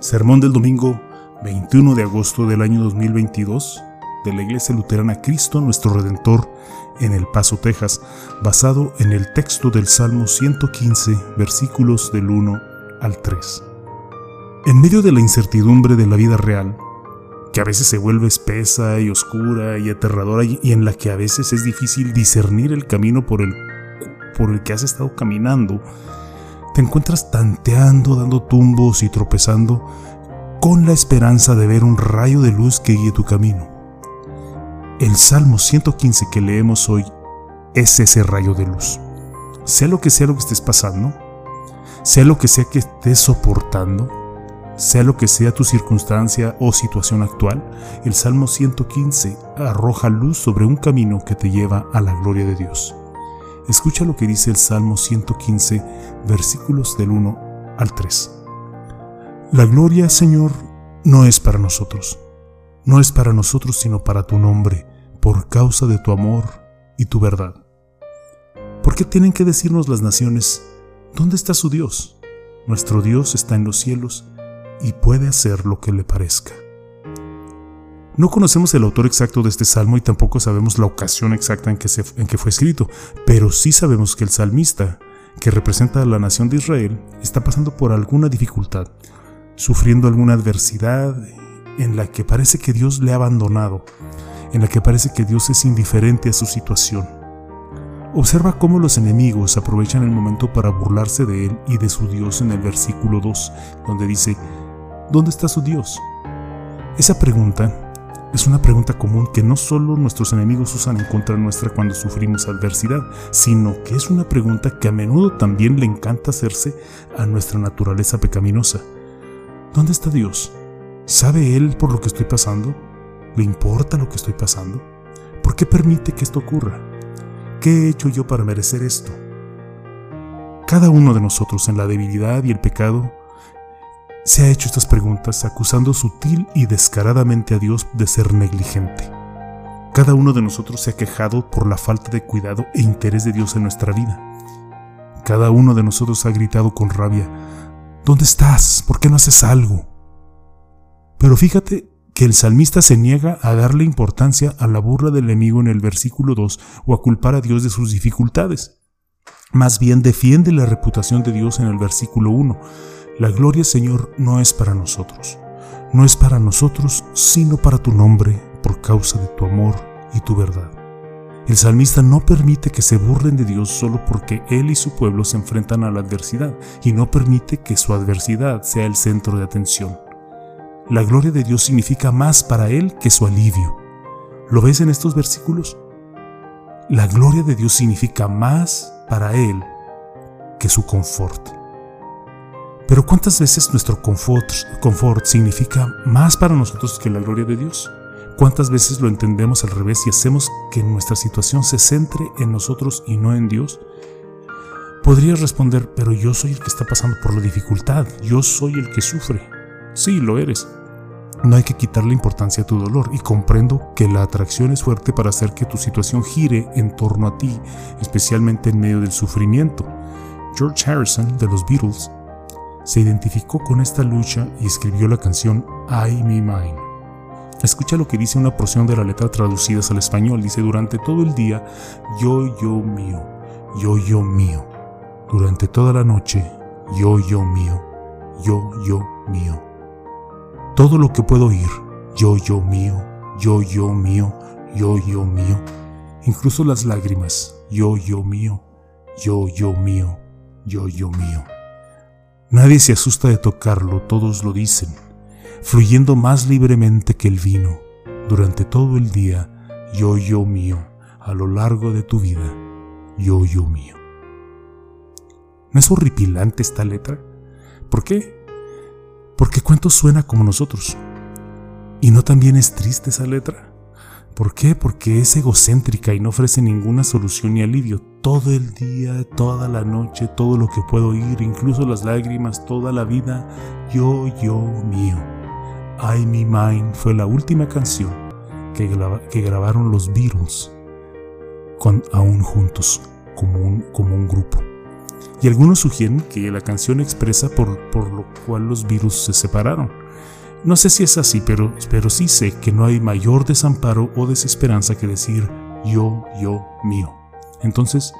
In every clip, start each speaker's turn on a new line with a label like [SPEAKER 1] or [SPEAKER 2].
[SPEAKER 1] Sermón del domingo 21 de agosto del año 2022 de la Iglesia Luterana Cristo nuestro Redentor en El Paso, Texas, basado en el texto del Salmo 115, versículos del 1 al 3. En medio de la incertidumbre de la vida real, que a veces se vuelve espesa y oscura y aterradora y en la que a veces es difícil discernir el camino por el, por el que has estado caminando, te encuentras tanteando, dando tumbos y tropezando con la esperanza de ver un rayo de luz que guíe tu camino. El Salmo 115 que leemos hoy es ese rayo de luz. Sea lo que sea lo que estés pasando, sea lo que sea que estés soportando, sea lo que sea tu circunstancia o situación actual, el Salmo 115 arroja luz sobre un camino que te lleva a la gloria de Dios. Escucha lo que dice el Salmo 115, versículos del 1 al 3. La gloria, Señor, no es para nosotros, no es para nosotros, sino para tu nombre, por causa de tu amor y tu verdad. ¿Por qué tienen que decirnos las naciones, ¿dónde está su Dios? Nuestro Dios está en los cielos y puede hacer lo que le parezca. No conocemos el autor exacto de este salmo y tampoco sabemos la ocasión exacta en que, fue escrito, pero sí sabemos que el salmista, que representa a la nación de Israel, está pasando por alguna dificultad, sufriendo alguna adversidad en la que parece que Dios le ha abandonado, en la que parece que Dios es indiferente a su situación. Observa cómo los enemigos aprovechan el momento para burlarse de él y de su Dios en el versículo 2, donde dice, ¿Dónde está su Dios? Esa pregunta es una pregunta común que no solo nuestros enemigos usan en contra nuestra cuando sufrimos adversidad, sino que es una pregunta que a menudo también le encanta hacerse a nuestra naturaleza pecaminosa. ¿Dónde está Dios? ¿Sabe Él por lo que estoy pasando? ¿Le importa lo que estoy pasando? ¿Por qué permite que esto ocurra? ¿Qué he hecho yo para merecer esto? Cada uno de nosotros en la debilidad y el pecado se ha hecho estas preguntas acusando sutil y descaradamente a Dios de ser negligente. Cada uno de nosotros se ha quejado por la falta de cuidado e interés de Dios en nuestra vida. Cada uno de nosotros ha gritado con rabia, ¿Dónde estás? ¿Por qué no haces algo? Pero fíjate que el salmista se niega a darle importancia a la burla del enemigo en el versículo 2 o a culpar a Dios de sus dificultades. Más bien defiende la reputación de Dios en el versículo 1 la gloria, Señor, no es para nosotros, no es para nosotros, sino para tu nombre, por causa de tu amor y tu verdad. El salmista no permite que se burlen de Dios solo porque él y su pueblo se enfrentan a la adversidad y no permite que su adversidad sea el centro de atención. La gloria de Dios significa más para él que su alivio. ¿Lo ves en estos versículos? La gloria de Dios significa más para él que su confort. Pero ¿cuántas veces nuestro confort, significa más para nosotros que la gloria de Dios? ¿Cuántas veces lo entendemos al revés y hacemos que nuestra situación se centre en nosotros y no en Dios? Podrías responder, pero yo soy el que está pasando por la dificultad, yo soy el que sufre. Sí, lo eres. No hay que quitarle importancia a tu dolor y comprendo que la atracción es fuerte para hacer que tu situación gire en torno a ti, especialmente en medio del sufrimiento. George Harrison de los Beatles se identificó con esta lucha y escribió la canción I Me Mine. Escucha lo que dice una porción de la letra traducidas al español. Dice, durante todo el día, yo, yo mío, yo, yo mío. Durante toda la noche, yo, yo mío, yo, yo mío. Todo lo que puedo oír, yo, yo mío, yo, yo mío, yo, yo mío. Incluso las lágrimas, yo, yo mío, yo, yo mío, yo, yo mío. Nadie se asusta de tocarlo, todos lo dicen, fluyendo más libremente que el vino, durante todo el día, yo, yo mío, a lo largo de tu vida, yo, yo mío. ¿No es horripilante esta letra? ¿Por qué? Porque cuánto suena como nosotros. ¿Y no también es triste esa letra? ¿Por qué? Porque es egocéntrica y no ofrece ninguna solución ni alivio. Todo el día, toda la noche, todo lo que puedo oír, incluso las lágrimas, toda la vida, yo, yo, mío. I Me Mine fue la última canción que, grabaron los Beatles, con, aún juntos, como un, grupo. Y algunos sugieren que la canción expresa por, por lo cual los virus se separaron. No sé si es así, pero, pero sí sé que no hay mayor desamparo o desesperanza que decir yo, yo, mío. Entonces,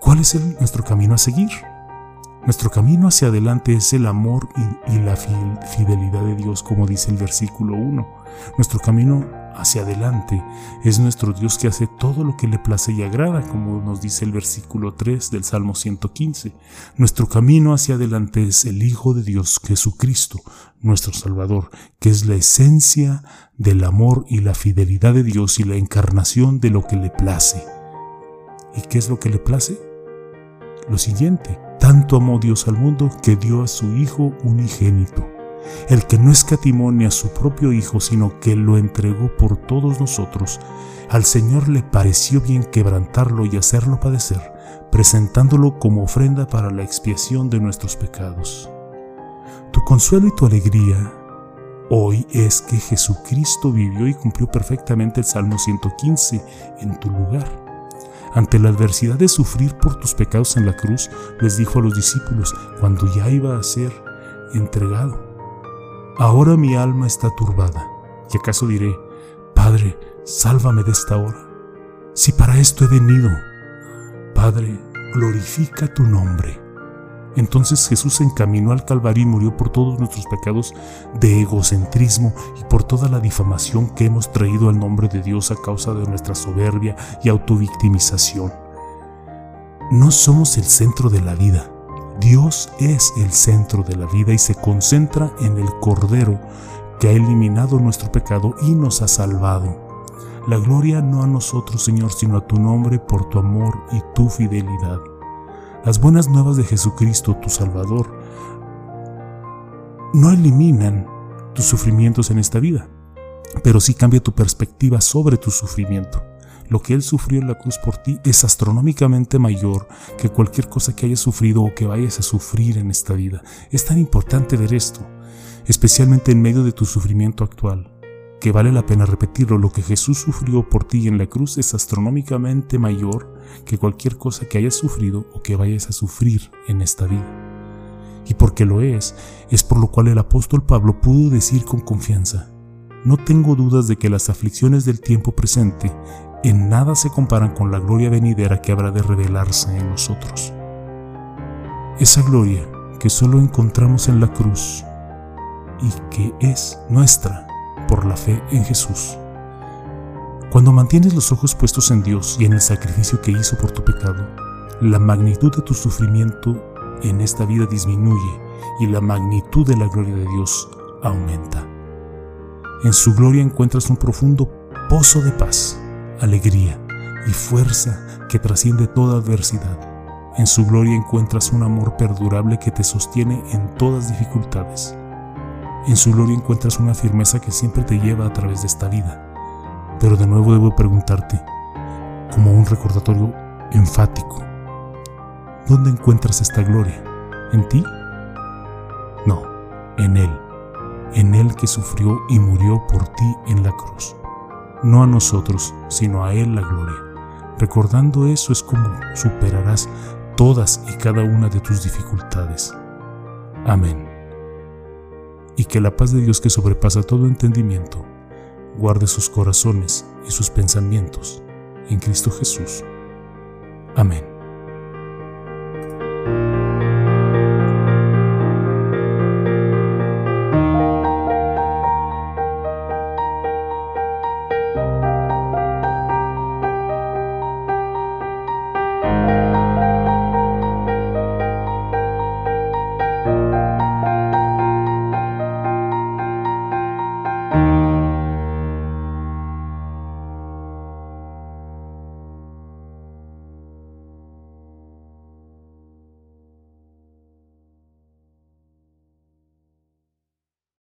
[SPEAKER 1] ¿cuál es nuestro camino a seguir? Nuestro camino hacia adelante es el amor y, la fidelidad de Dios, como dice el versículo 1. Nuestro camino hacia adelante es nuestro Dios que hace todo lo que le place y agrada, como nos dice el versículo 3 del Salmo 115. Nuestro camino hacia adelante es el Hijo de Dios, Jesucristo, nuestro Salvador, que es la esencia del amor y la fidelidad de Dios y la encarnación de lo que le place. ¿Y qué es lo que le place? Lo siguiente, tanto amó Dios al mundo que dio a su Hijo unigénito, el que no escatimó ni a su propio Hijo, sino que lo entregó por todos nosotros. Al Señor le pareció bien quebrantarlo y hacerlo padecer, presentándolo como ofrenda para la expiación de nuestros pecados. Tu consuelo y tu alegría hoy es que Jesucristo vivió y cumplió perfectamente el Salmo 115 en tu lugar ante la adversidad de sufrir por tus pecados en la cruz, les dijo a los discípulos cuando ya iba a ser entregado, Ahora mi alma está turbada, y acaso diré, Padre, sálvame de esta hora. Si para esto he venido, Padre, glorifica tu nombre. Entonces Jesús se encaminó al Calvario y murió por todos nuestros pecados de egocentrismo y por toda la difamación que hemos traído al nombre de Dios a causa de nuestra soberbia y autovictimización. No somos el centro de la vida. Dios es el centro de la vida y se concentra en el Cordero que ha eliminado nuestro pecado y nos ha salvado. La gloria no a nosotros, Señor, sino a tu nombre por tu amor y tu fidelidad. Las buenas nuevas de Jesucristo, tu Salvador, no eliminan tus sufrimientos en esta vida, pero sí cambia tu perspectiva sobre tu sufrimiento. Lo que Él sufrió en la cruz por ti es astronómicamente mayor que cualquier cosa que hayas sufrido o que vayas a sufrir en esta vida. Es tan importante ver esto, especialmente en medio de tu sufrimiento actual que vale la pena repetirlo, lo que Jesús sufrió por ti en la cruz es astronómicamente mayor que cualquier cosa que hayas sufrido o que vayas a sufrir en esta vida. Y porque lo es, es por lo cual el apóstol Pablo pudo decir con confianza, no tengo dudas de que las aflicciones del tiempo presente en nada se comparan con la gloria venidera que habrá de revelarse en nosotros. Esa gloria que solo encontramos en la cruz y que es nuestra por la fe en Jesús. Cuando mantienes los ojos puestos en Dios y en el sacrificio que hizo por tu pecado, la magnitud de tu sufrimiento en esta vida disminuye y la magnitud de la gloria de Dios aumenta. En su gloria encuentras un profundo pozo de paz, alegría y fuerza que trasciende toda adversidad. En su gloria encuentras un amor perdurable que te sostiene en todas dificultades. En su gloria encuentras una firmeza que siempre te lleva a través de esta vida. Pero de nuevo debo preguntarte, como un recordatorio enfático, ¿dónde encuentras esta gloria? ¿En ti? No, en Él, en Él que sufrió y murió por ti en la cruz. No a nosotros, sino a Él la gloria. Recordando eso es como superarás todas y cada una de tus dificultades. Amén y que la paz de Dios que sobrepasa todo entendimiento guarde sus corazones y sus pensamientos en Cristo Jesús. Amén.